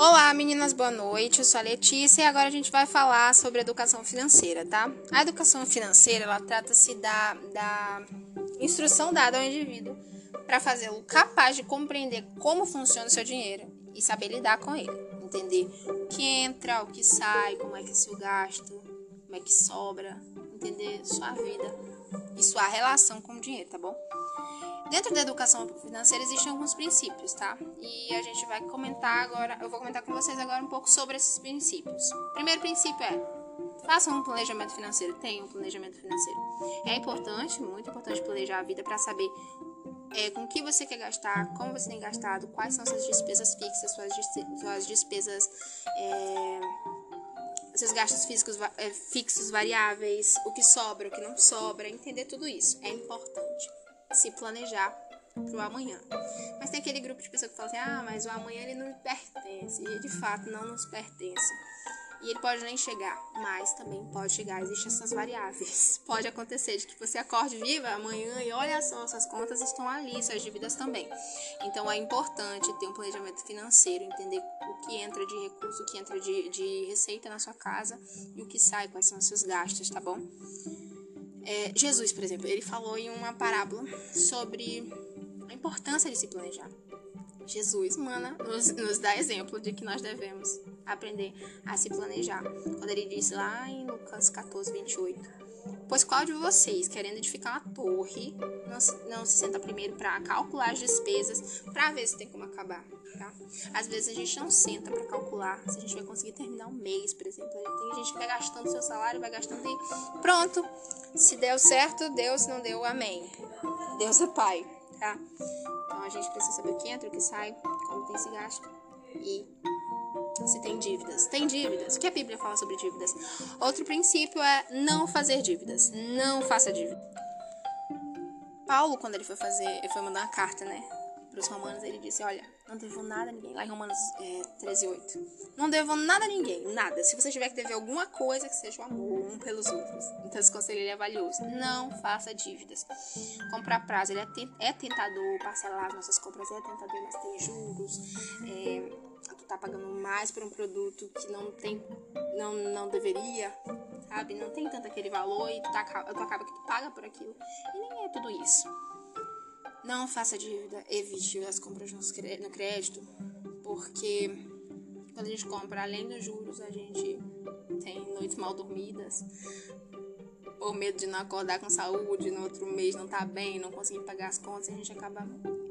Olá, meninas, boa noite. Eu sou a Letícia e agora a gente vai falar sobre educação financeira, tá? A educação financeira, ela trata-se da, da instrução dada ao indivíduo para fazê-lo capaz de compreender como funciona o seu dinheiro e saber lidar com ele, entender o que entra, o que sai, como é que é seu gasto, como é que sobra, entender sua vida e sua relação com o dinheiro, tá bom? Dentro da educação financeira existem alguns princípios, tá? E a gente vai comentar agora, eu vou comentar com vocês agora um pouco sobre esses princípios. O primeiro princípio é façam um planejamento financeiro, tenham um planejamento financeiro. É importante, muito importante planejar a vida para saber é, com que você quer gastar, como você tem gastado, quais são suas despesas fixas, suas, suas despesas. É, seus gastos físicos é, fixos variáveis, o que sobra, o que não sobra, entender tudo isso é importante se planejar pro amanhã. Mas tem aquele grupo de pessoas que falam assim: ah, mas o amanhã ele não me pertence. E de fato não nos pertence. E ele pode nem chegar, mas também pode chegar. Existem essas variáveis. Pode acontecer de que você acorde viva amanhã e olha só, suas contas estão ali, suas dívidas também. Então é importante ter um planejamento financeiro, entender o que entra de recurso, o que entra de, de receita na sua casa e o que sai, quais são os seus gastos, tá bom? É, Jesus, por exemplo, ele falou em uma parábola sobre a importância de se planejar. Jesus, mana, nos, nos dá exemplo de que nós devemos aprender a se planejar. Quando ele disse lá em Lucas 14, 28. Pois qual de vocês, querendo edificar uma torre, não se, não se senta primeiro para calcular as despesas, para ver se tem como acabar, tá? Às vezes a gente não senta para calcular se a gente vai conseguir terminar um mês, por exemplo. Tem gente que vai gastando seu salário, vai gastando e pronto. Se deu certo, Deus não deu, amém. Deus é pai, tá? Então a gente precisa saber o que entra, o que sai, como tem esse gasto e se tem dívidas. Tem dívidas. O que a Bíblia fala sobre dívidas? Outro princípio é não fazer dívidas. Não faça dívida. Paulo, quando ele foi fazer, ele foi mandar uma carta, né? Para os romanos, ele disse: Olha, não devo nada a ninguém. Lá em Romanos é, 13, 8. Não devo nada a ninguém, nada. Se você tiver que dever alguma coisa, que seja o amor um pelos outros. Então, esse conselho é valioso. Não faça dívidas. Comprar prazo, ele é, é tentador. Parcelar as nossas compras é tentador, mas tem juros. É, tá pagando mais por um produto que não tem, não, não deveria, sabe? Não tem tanto aquele valor e tu, tá, tu acaba que tu paga por aquilo. E nem é tudo isso. Não faça dívida, evite as compras no crédito, porque quando a gente compra, além dos juros, a gente tem noites mal dormidas, por medo de não acordar com saúde, no outro mês não tá bem, não conseguir pagar as contas, a gente acaba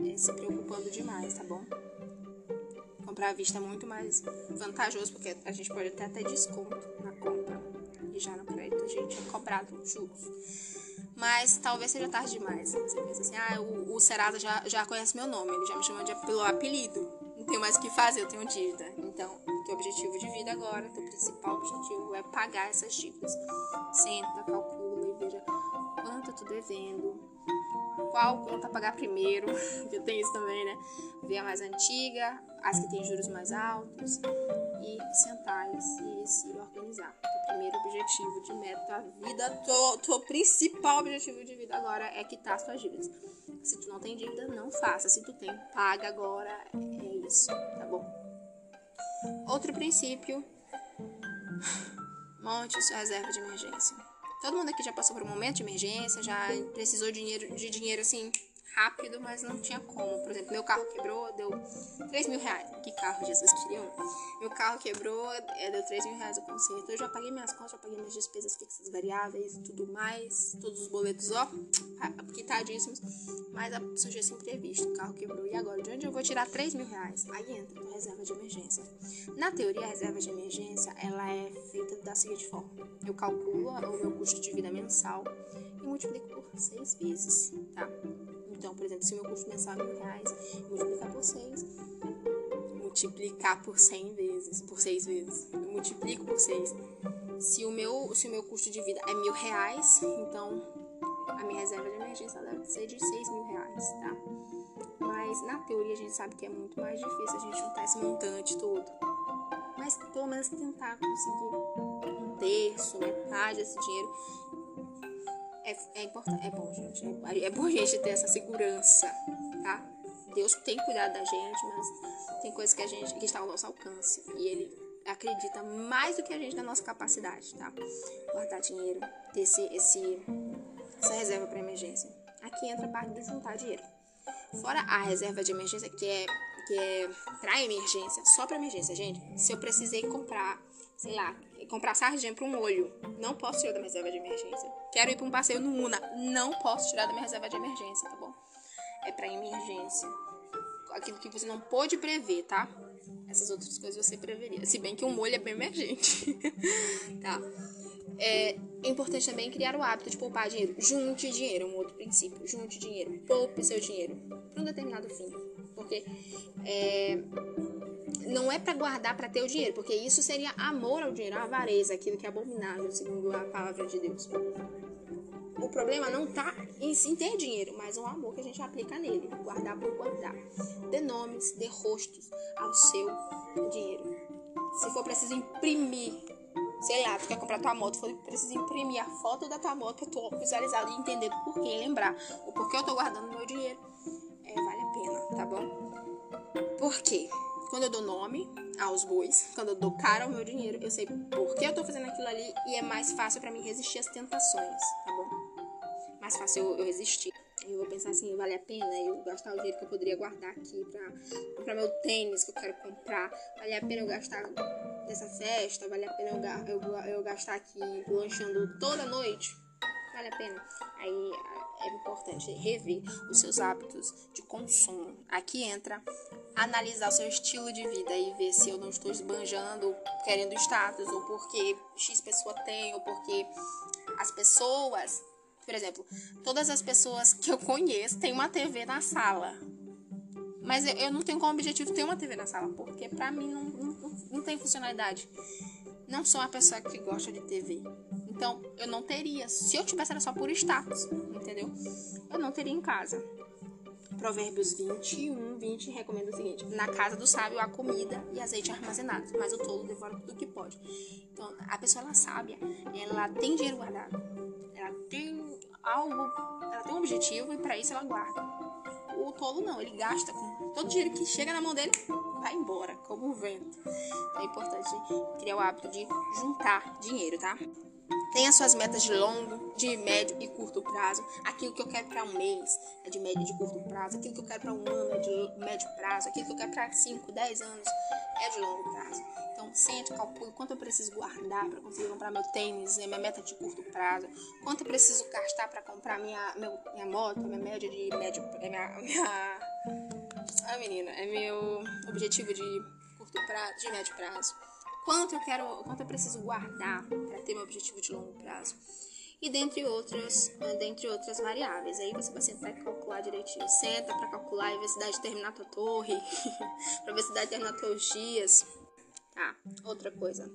é, se preocupando demais, tá bom? Comprar à vista é muito mais vantajoso, porque a gente pode até ter desconto na compra. E já no crédito a gente é cobrado juros. Mas talvez seja tarde demais. Você pensa assim, ah, o, o Serasa já, já conhece meu nome, ele já me chama de, pelo apelido. Não tenho mais o que fazer, eu tenho dívida. Então, teu objetivo de vida agora, teu principal objetivo é pagar essas dívidas. Senta, calcula e veja quanto eu tô devendo, qual conta pagar primeiro, que tem isso também, né? Ver a mais antiga, as que têm juros mais altos e sentar e se, organizar. O primeiro objetivo de meta da vida, teu principal objetivo de vida agora é quitar suas dívidas. Se tu não tem dívida, não faça. Se tu tem, paga agora. É isso, tá bom? Outro princípio, monte sua reserva de emergência. Todo mundo aqui já passou por um momento de emergência, já precisou de dinheiro, de dinheiro assim rápido, mas não tinha como. Por exemplo, meu carro quebrou, deu 3 mil reais. Que carro Jesus queria? Meu carro quebrou, é, deu 3 mil reais o conserto. Eu já paguei minhas contas, já paguei minhas despesas fixas variáveis tudo mais. Todos os boletos, ó, quitadíssimos. Mas surgiu esse imprevisto, o carro quebrou. E agora, de onde eu vou tirar 3 mil reais? Aí entra a reserva de emergência. Na teoria, a reserva de emergência, ela é feita da seguinte forma. Eu calculo o meu custo de vida mensal e multiplico por 6 vezes, tá? Então, por exemplo, se o meu custo mensal é mil reais, multiplicar por seis, multiplicar por cem vezes, por seis vezes, eu multiplico por seis. Se o meu, se o meu custo de vida é mil reais, então a minha reserva de emergência deve ser de seis mil reais, tá? Mas na teoria a gente sabe que é muito mais difícil a gente juntar esse montante todo. Mas pelo menos tentar conseguir um terço, metade desse dinheiro é, é importante, é bom, gente. É, bom a gente ter essa segurança, tá? Deus tem cuidado da gente, mas Tem coisas que a gente que está ao nosso alcance e ele acredita mais do que a gente na nossa capacidade, tá? Guardar dinheiro, ter esse, esse essa reserva para emergência. Aqui entra a parte de juntar dinheiro. Fora a reserva de emergência, que é, que é para emergência, só para emergência, gente. Se eu precisei comprar, sei lá, comprar sardinha para um olho, não posso tirar da minha reserva de emergência. Quero ir para um passeio no Una, não posso tirar da minha reserva de emergência, tá bom? É para emergência. Aquilo que você não pôde prever, tá? Essas outras coisas você preveria. Se bem que um molho é bem emergente. tá? É, é importante também criar o hábito de poupar dinheiro. Junte dinheiro, é um outro princípio. Junte dinheiro. Poupe seu dinheiro para um determinado fim. Porque é, não é para guardar para ter o dinheiro, porque isso seria amor ao dinheiro, a avareza, aquilo que é abominável, segundo a palavra de Deus. O problema não tá em, em ter dinheiro, mas o amor que a gente aplica nele. Guardar por guardar. Dê nomes, dê rostos ao seu dinheiro. Se for preciso imprimir sei lá, tu quer comprar tua moto, for preciso imprimir a foto da tua moto pra tu visualizar e entender por que lembrar o porquê eu tô guardando meu dinheiro. É, vale a pena, tá bom? Por quê? Quando eu dou nome aos bois, quando eu dou cara ao meu dinheiro, eu sei por que eu tô fazendo aquilo ali e é mais fácil para mim resistir às tentações, tá bom? Mais fácil eu, eu resistir. Eu vou pensar assim, vale a pena eu gastar o dinheiro que eu poderia guardar aqui pra comprar meu tênis que eu quero comprar. Vale a pena eu gastar dessa festa? Vale a pena eu, eu, eu gastar aqui lanchando toda noite? Vale a pena? Aí é importante rever os seus hábitos de consumo. Aqui entra analisar seu estilo de vida e ver se eu não estou esbanjando querendo status, ou porque X pessoa tem, ou porque as pessoas, por exemplo, todas as pessoas que eu conheço têm uma TV na sala. Mas eu não tenho como objetivo ter uma TV na sala, porque pra mim não, não, não tem funcionalidade. Não sou uma pessoa que gosta de TV. Então, eu não teria. Se eu tivesse, era só por status, entendeu? Eu não teria em casa. Provérbios 21, 20 recomenda o seguinte: Na casa do sábio há comida e azeite armazenado, mas o tolo devora tudo que pode. Então, a pessoa ela sábia, ela tem dinheiro guardado. Ela tem algo, ela tem um objetivo e para isso ela guarda. O tolo não, ele gasta com todo o dinheiro que chega na mão dele, vai embora, como o vento. É importante criar o hábito de juntar dinheiro, tá? Tenha suas metas de longo, de médio e curto prazo. Aquilo que eu quero para um mês é de médio e de curto prazo. Aquilo que eu quero para um ano é de médio prazo. Aquilo que eu quero para 5, 10 anos é de longo prazo. Então, sente, calcule quanto eu preciso guardar para conseguir comprar meu tênis, é minha meta de curto prazo. Quanto eu preciso gastar para comprar minha, meu, minha moto, minha média de médio. É minha, minha. Ah, menina, é meu objetivo de curto prazo, de médio prazo quanto eu quero, quanto eu preciso guardar para ter meu objetivo de longo prazo. E dentre outras, eh, dentre outras variáveis. Aí você vai sentar e calcular direitinho. Senta para calcular a ver se dá de terminar a tua torre, para ver se dá de terminar teus dias. Tá, outra coisa.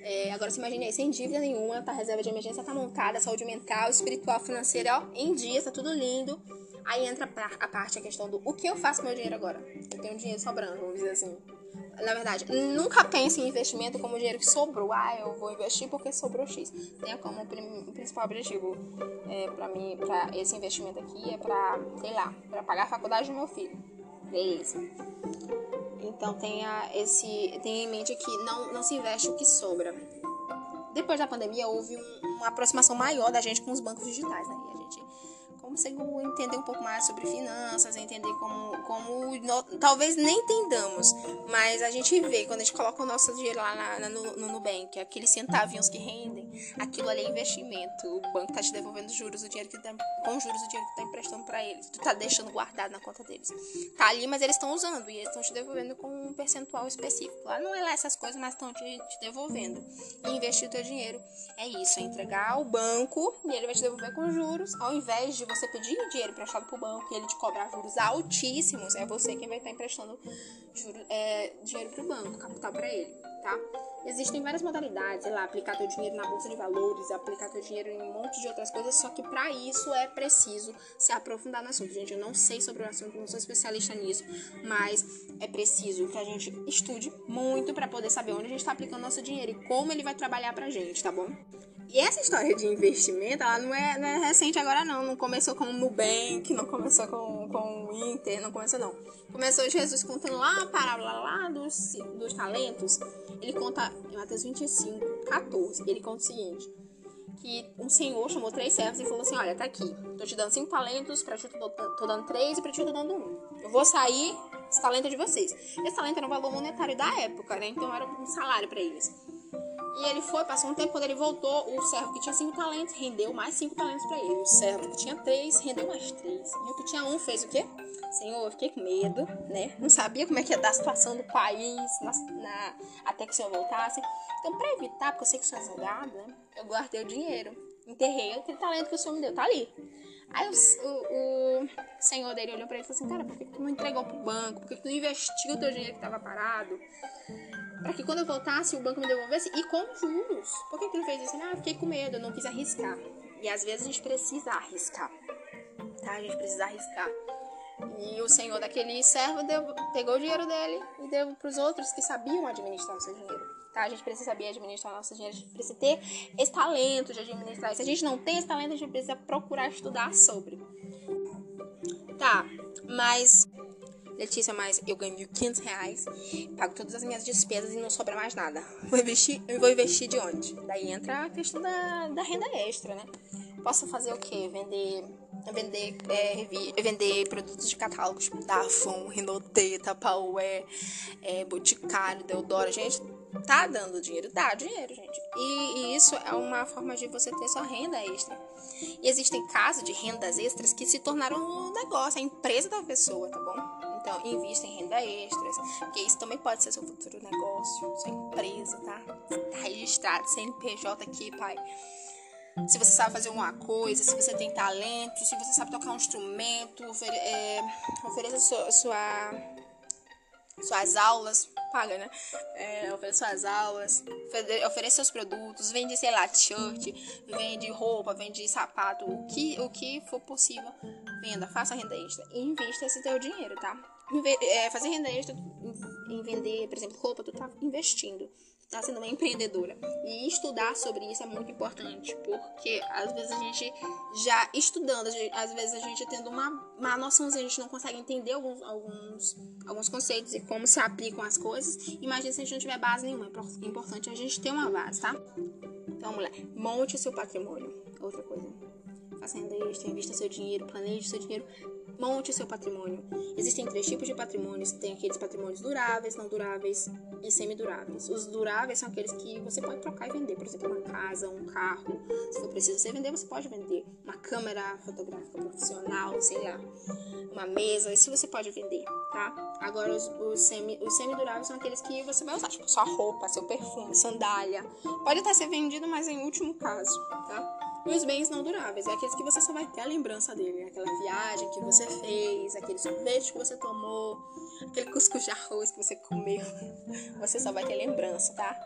É, agora você imagina aí, sem dívida nenhuma, tá reserva de emergência tá montada, saúde mental, espiritual, financeira, ó, em dia, tá tudo lindo. Aí entra a parte, a questão do o que eu faço com meu dinheiro agora? Eu tenho dinheiro sobrando, vamos dizer assim na verdade, nunca pense em investimento como dinheiro que sobrou. Ah, eu vou investir porque sobrou X. Tenha como principal objetivo é, para mim, para esse investimento aqui é para, sei lá, para pagar a faculdade do meu filho. Beleza. Então tenha esse, tenha em mente que não, não se investe o que sobra. Depois da pandemia houve um, uma aproximação maior da gente com os bancos digitais, né? Consigo entender um pouco mais sobre finanças, entender como, como no, talvez nem entendamos, mas a gente vê quando a gente coloca o nosso dinheiro lá na, na, no, no Nubank, aqueles centavinhos que rendem, aquilo ali é investimento. O banco tá te devolvendo juros, o dinheiro que tá, com juros o dinheiro que tá emprestando para eles. Tu tá deixando guardado na conta deles. Tá ali, mas eles estão usando e eles estão te devolvendo com um percentual específico. Lá não é lá essas coisas, mas estão te, te devolvendo. E investir o teu dinheiro é isso, é entregar ao banco e ele vai te devolver com juros, ao invés de você você pedir dinheiro emprestado pro banco e ele te cobrar juros altíssimos, é você quem vai estar emprestando juro, é, dinheiro pro banco, capital para ele, tá? Existem várias modalidades, sei lá, aplicar teu dinheiro na bolsa de valores, aplicar teu dinheiro em um monte de outras coisas, só que para isso é preciso se aprofundar no assunto. Gente, eu não sei sobre o assunto, não sou especialista nisso, mas é preciso que a gente estude muito para poder saber onde a gente está aplicando nosso dinheiro e como ele vai trabalhar pra gente, tá bom? E essa história de investimento, ela não é, não é recente agora não, não começou com o Nubank, não começou com, com o Inter, não começou não. Começou Jesus contando lá a parábola lá dos, dos talentos, ele conta em Mateus 25, 14, ele conta o seguinte, que um senhor chamou três servos e falou assim, olha, tá aqui, tô te dando cinco talentos, pra ti tô, tô dando três e pra ti tô dando um. Eu vou sair, esse talento é de vocês. Esse talento era um valor monetário da época, né, então era um salário para eles. E ele foi, passou um tempo, quando ele voltou, o servo que tinha cinco talentos rendeu mais cinco talentos para ele. O servo que tinha três rendeu mais três. E o que tinha um fez o quê? Senhor, eu fiquei com medo, né? Não sabia como é que ia dar a situação do país na, na, até que o senhor voltasse. Então, para evitar, porque eu sei que sou advogada, né? Eu guardei o dinheiro. Enterrei aquele talento que o senhor me deu. Tá ali. Aí o, o, o senhor dele olhou pra ele e falou assim: Cara, por que tu não entregou pro banco? Por que tu não investiu o teu dinheiro que tava parado? Para que quando eu voltasse o banco me devolvesse e com juros. Por que, que ele fez isso? Ah, fiquei com medo, eu não quis arriscar. E às vezes a gente precisa arriscar, tá? A gente precisa arriscar. E o senhor daquele servo deu, pegou o dinheiro dele e deu para os outros que sabiam administrar o seu dinheiro. Tá? A gente precisa saber administrar o nosso dinheiro, a gente precisa ter esse talento de administrar. Se a gente não tem esse talento, a gente precisa procurar estudar sobre. Tá, mas Letícia, mas eu ganho 1.500 reais, pago todas as minhas despesas e não sobra mais nada. Vou investir, eu vou investir de onde? Daí entra a questão da, da renda extra, né? Posso fazer o quê? Vender vender, é, vender produtos de catálogos tipo Dafon, Rinotê, Tapaué, é, Boticário, Deodoro. Gente, tá dando dinheiro? Dá dinheiro, gente. E, e, isso é uma forma de você ter sua renda extra. E existem casos de rendas extras que se tornaram um negócio, a empresa da pessoa, tá bom? Então, invista em renda extras, porque isso também pode ser seu futuro negócio, sua empresa, tá? Tá registrado, CNPJ aqui, pai. Se você sabe fazer uma coisa, se você tem talento, se você sabe tocar um instrumento, ofere é, ofereça sua, sua, suas aulas, paga, né? É, ofereça suas aulas, ofereça seus produtos, vende, sei lá, t-shirt, vende roupa, vende sapato, o que, o que for possível, venda, faça renda extra e invista esse teu dinheiro, tá? É, fazer renda extra em vender, por exemplo, roupa, tu tá investindo, tá sendo uma empreendedora. E estudar sobre isso é muito importante, porque às vezes a gente já estudando, às vezes a gente tendo uma má noção, a gente não consegue entender alguns, alguns, alguns conceitos e como se aplicam as coisas. Imagina se a gente não tiver base nenhuma, é importante a gente ter uma base, tá? Então, mulher, monte o seu patrimônio. Outra coisa. Faça renda extra, invista seu dinheiro, planeje seu dinheiro monte seu patrimônio. Existem três tipos de patrimônios: tem aqueles patrimônios duráveis, não duráveis e semiduráveis. Os duráveis são aqueles que você pode trocar e vender, por exemplo, uma casa, um carro. Se for preciso você vender, você pode vender. Uma câmera fotográfica profissional, sei lá, uma mesa, isso você pode vender, tá? Agora, os, os, semi, os semiduráveis são aqueles que você vai usar, tipo sua roupa, seu perfume, sandália. Pode até ser vendido, mas em último caso, tá? E os bens não duráveis, é aqueles que você só vai ter a lembrança dele, aquela viagem que você fez, aquele sorvete que você tomou, aquele cuscuz de arroz que você comeu. Você só vai ter lembrança, tá?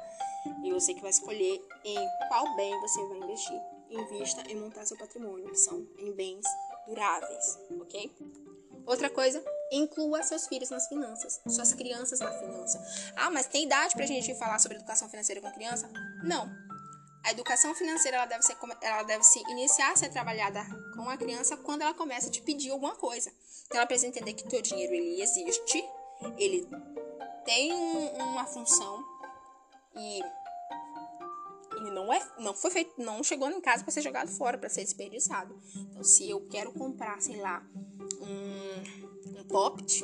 E você que vai escolher em qual bem você vai investir. Invista em montar seu patrimônio, que são em bens duráveis, ok? Outra coisa, inclua seus filhos nas finanças, suas crianças na finança. Ah, mas tem idade pra gente falar sobre educação financeira com criança? Não. A educação financeira ela deve, ser, ela deve se iniciar a ser trabalhada com a criança quando ela começa a te pedir alguma coisa. Então ela precisa entender que teu dinheiro ele existe, ele tem um, uma função e ele não é, não foi feito, não chegou em casa para ser jogado fora, para ser desperdiçado. Então se eu quero comprar, sei lá, um, um poppet,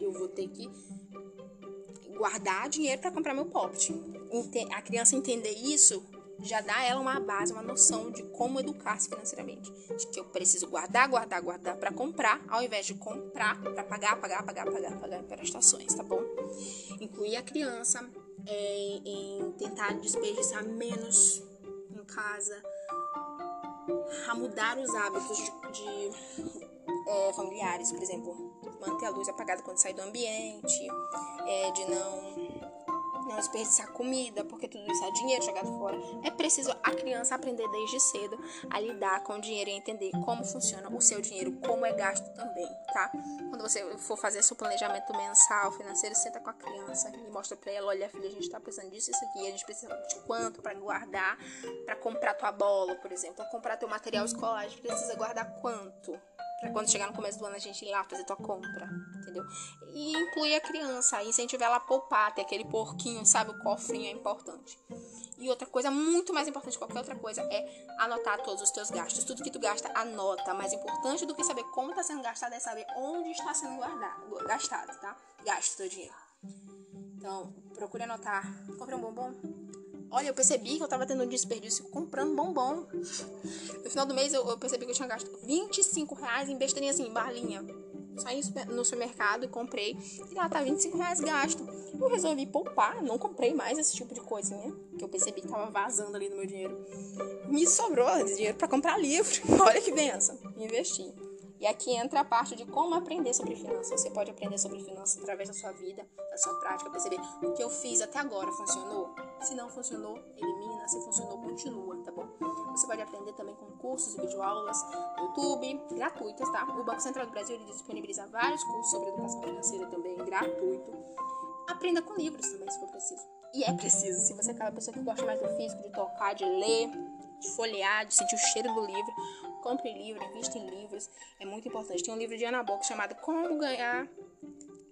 eu vou ter que guardar dinheiro para comprar meu poppet. A criança entender isso já dá ela uma base, uma noção de como educar-se financeiramente. De que eu preciso guardar, guardar, guardar para comprar, ao invés de comprar para pagar, pagar, pagar, pagar, pagar prestações, tá bom? Incluir a criança é, em tentar desperdiçar menos em casa, a mudar os hábitos de, de é, familiares, por exemplo, manter a luz apagada quando sai do ambiente, é, de não não desperdiçar comida, porque tudo isso é dinheiro jogado fora. É preciso a criança aprender desde cedo a lidar com o dinheiro e entender como funciona o seu dinheiro, como é gasto também, tá? Quando você for fazer seu planejamento mensal, financeiro, senta com a criança e mostra pra ela, olha filha, a gente tá precisando disso, isso aqui, a gente precisa de quanto para guardar, para comprar tua bola, por exemplo, para comprar teu material escolar, a gente precisa guardar quanto? Pra quando chegar no começo do ano a gente ir lá fazer tua compra, entendeu? E inclui a criança, incentivar ela a poupar, ter aquele porquinho, sabe? O cofrinho é importante. E outra coisa, muito mais importante que qualquer outra coisa, é anotar todos os teus gastos. Tudo que tu gasta, anota. Mais importante do que saber como está sendo gastado é saber onde está sendo guardado, gastado, tá? Gasto teu dinheiro. Então, procure anotar. Compre um bombom, Olha, eu percebi que eu tava tendo um desperdício comprando bombom. No final do mês eu, eu percebi que eu tinha gasto 25 reais em besteirinha assim, em balinha. Saí no supermercado e comprei. E lá tá 25 reais gasto. Eu resolvi poupar, não comprei mais esse tipo de coisinha. Que eu percebi que tava vazando ali no meu dinheiro. Me sobrou dinheiro para comprar livro. Olha que benção. Investi. E aqui entra a parte de como aprender sobre finanças. Você pode aprender sobre finanças através da sua vida, da sua prática, perceber o que eu fiz até agora funcionou. Se não funcionou, elimina. Se funcionou, continua, tá bom? Você pode aprender também com cursos e videoaulas no YouTube, gratuitas, tá? O Banco Central do Brasil disponibiliza vários cursos sobre educação financeira também, gratuito. Aprenda com livros também, se for preciso. E é preciso, se você é aquela pessoa que gosta mais do físico, de tocar, de ler, de folhear, de sentir o cheiro do livro, compre livro, invista em livros, é muito importante. Tem um livro de Ana Bock chamado Como Ganhar,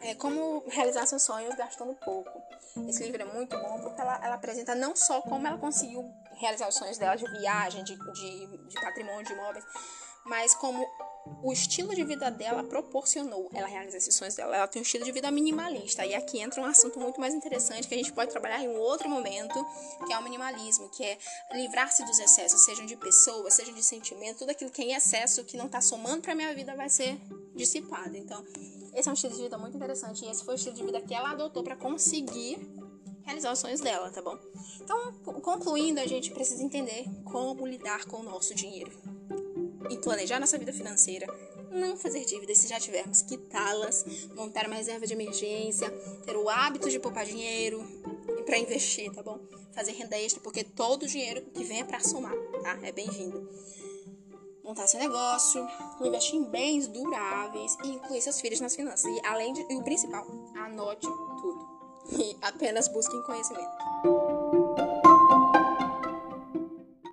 é, Como Realizar Seus Sonhos Gastando Pouco. Esse livro é muito bom porque ela, ela apresenta não só como ela conseguiu realizar os sonhos dela de viagem, de, de, de patrimônio, de imóveis, mas como o estilo de vida dela proporcionou ela realizar esses sonhos dela. Ela tem um estilo de vida minimalista. E aqui entra um assunto muito mais interessante que a gente pode trabalhar em um outro momento, que é o minimalismo, que é livrar-se dos excessos, sejam de pessoas, sejam de sentimentos, tudo aquilo que é em excesso, que não está somando para minha vida, vai ser dissipado. Então, esse é um estilo de vida muito interessante. E esse foi o estilo de vida que ela adotou para conseguir realizar os sonhos dela, tá bom? Então, concluindo, a gente precisa entender como lidar com o nosso dinheiro e planejar nossa vida financeira, não fazer dívidas se já tivermos, quitá-las, montar uma reserva de emergência, ter o hábito de poupar dinheiro e para investir, tá bom? Fazer renda extra, porque todo o dinheiro que vem é para somar, tá? É bem-vindo. Montar seu negócio, investir em bens duráveis e incluir seus filhos nas finanças. E além de, e o principal, anote tudo. E apenas busquem conhecimento.